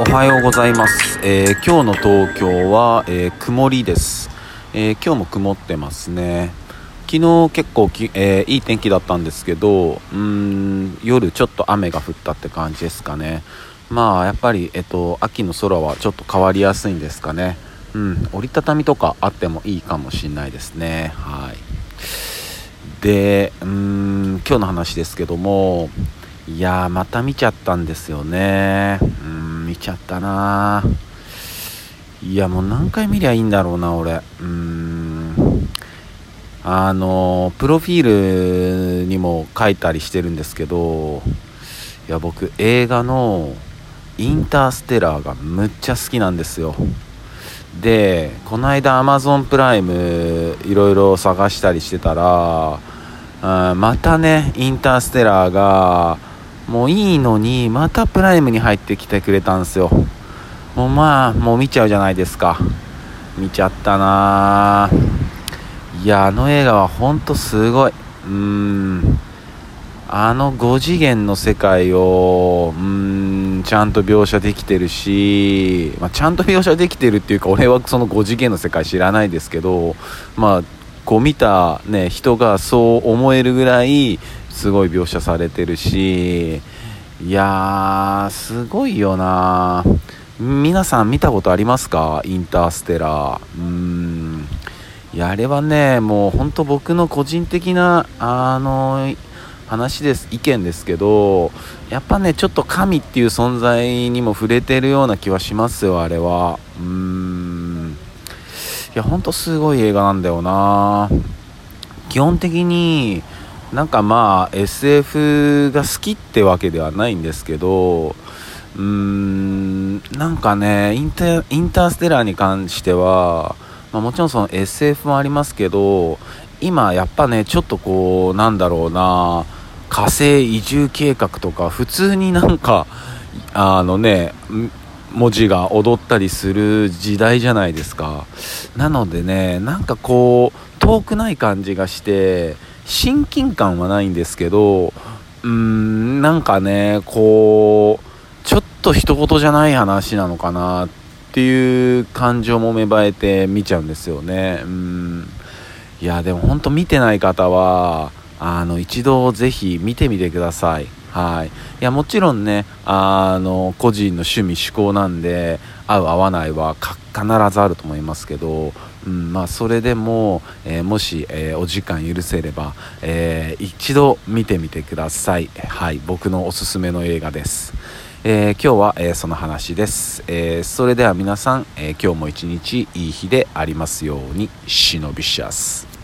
おはようございます、えー今日の東京は、えー曇りです、えー今日も曇ってますね。昨日結構き、えーいい天気だったんですけどうん夜ちょっと雨が降ったって感じですかね。まあやっぱり、えっと、秋の空はちょっと変わりやすいんですかね。うん折りたたみとかあってもいいかもしれないですね。はい。でうん今日の話ですけどもいやーまた見ちゃったんですよね。うん。見ちゃったな。いやもう何回見りゃいいんだろうな俺。うーん。あのプロフィールにも書いたりしてるんですけどいや僕映画の「インターステラー」がむっちゃ好きなんですよ。でこの間 Amazon プライムいろいろ探したりしてたらあーまたねインターステラーがもういいのにまたプライムに入ってきてくれたんですよ。もうまあもう見ちゃうじゃないですか。見ちゃったな。あいやあの映画はほんとすごい。うーん。あの5次元の世界をうーんちゃんと描写できてるし、まあ、ちゃんと描写できてるっていうか俺はその5次元の世界知らないですけどまあこう見た、ね、人がそう思えるぐらいすごい描写されてるしいやーすごいよな。皆さん見たことありますか？インターステラー。うーん。いやあれはねもう本当僕の個人的なあの話です意見ですけどやっぱねちょっと神っていう存在にも触れてるような気はしますよあれは。うーん。いやほんとすごい映画なんだよな。基本的になんかまあ SF が好きってわけではないんですけどうーんなんかねインタインターステラーに関しては、まあ、もちろんその SF もありますけど今やっぱねちょっとこうなんだろうな火星移住計画とか普通になんかあのね文字が踊ったりする時代じゃないですか。なのでねなんかこう遠くない感じがして親近感はないんですけどうーんなんかねこうちょっと一言じゃない話なのかなっていう感情も芽生えて見ちゃうんですよね。うん。いやでも本当見てない方はあの一度ぜひ見てみてください。はい。いやもちろんねあの個人の趣味嗜好なんで合う合わないは必ずあると思いますけど、うんまあ、それでも、えーもし、えーお時間許せれば、えー一度見てみてください。はい僕のおすすめの映画です。えー今日は、えーその話です、えーそれでは皆さん、えー今日も一日いい日でありますように忍びシャス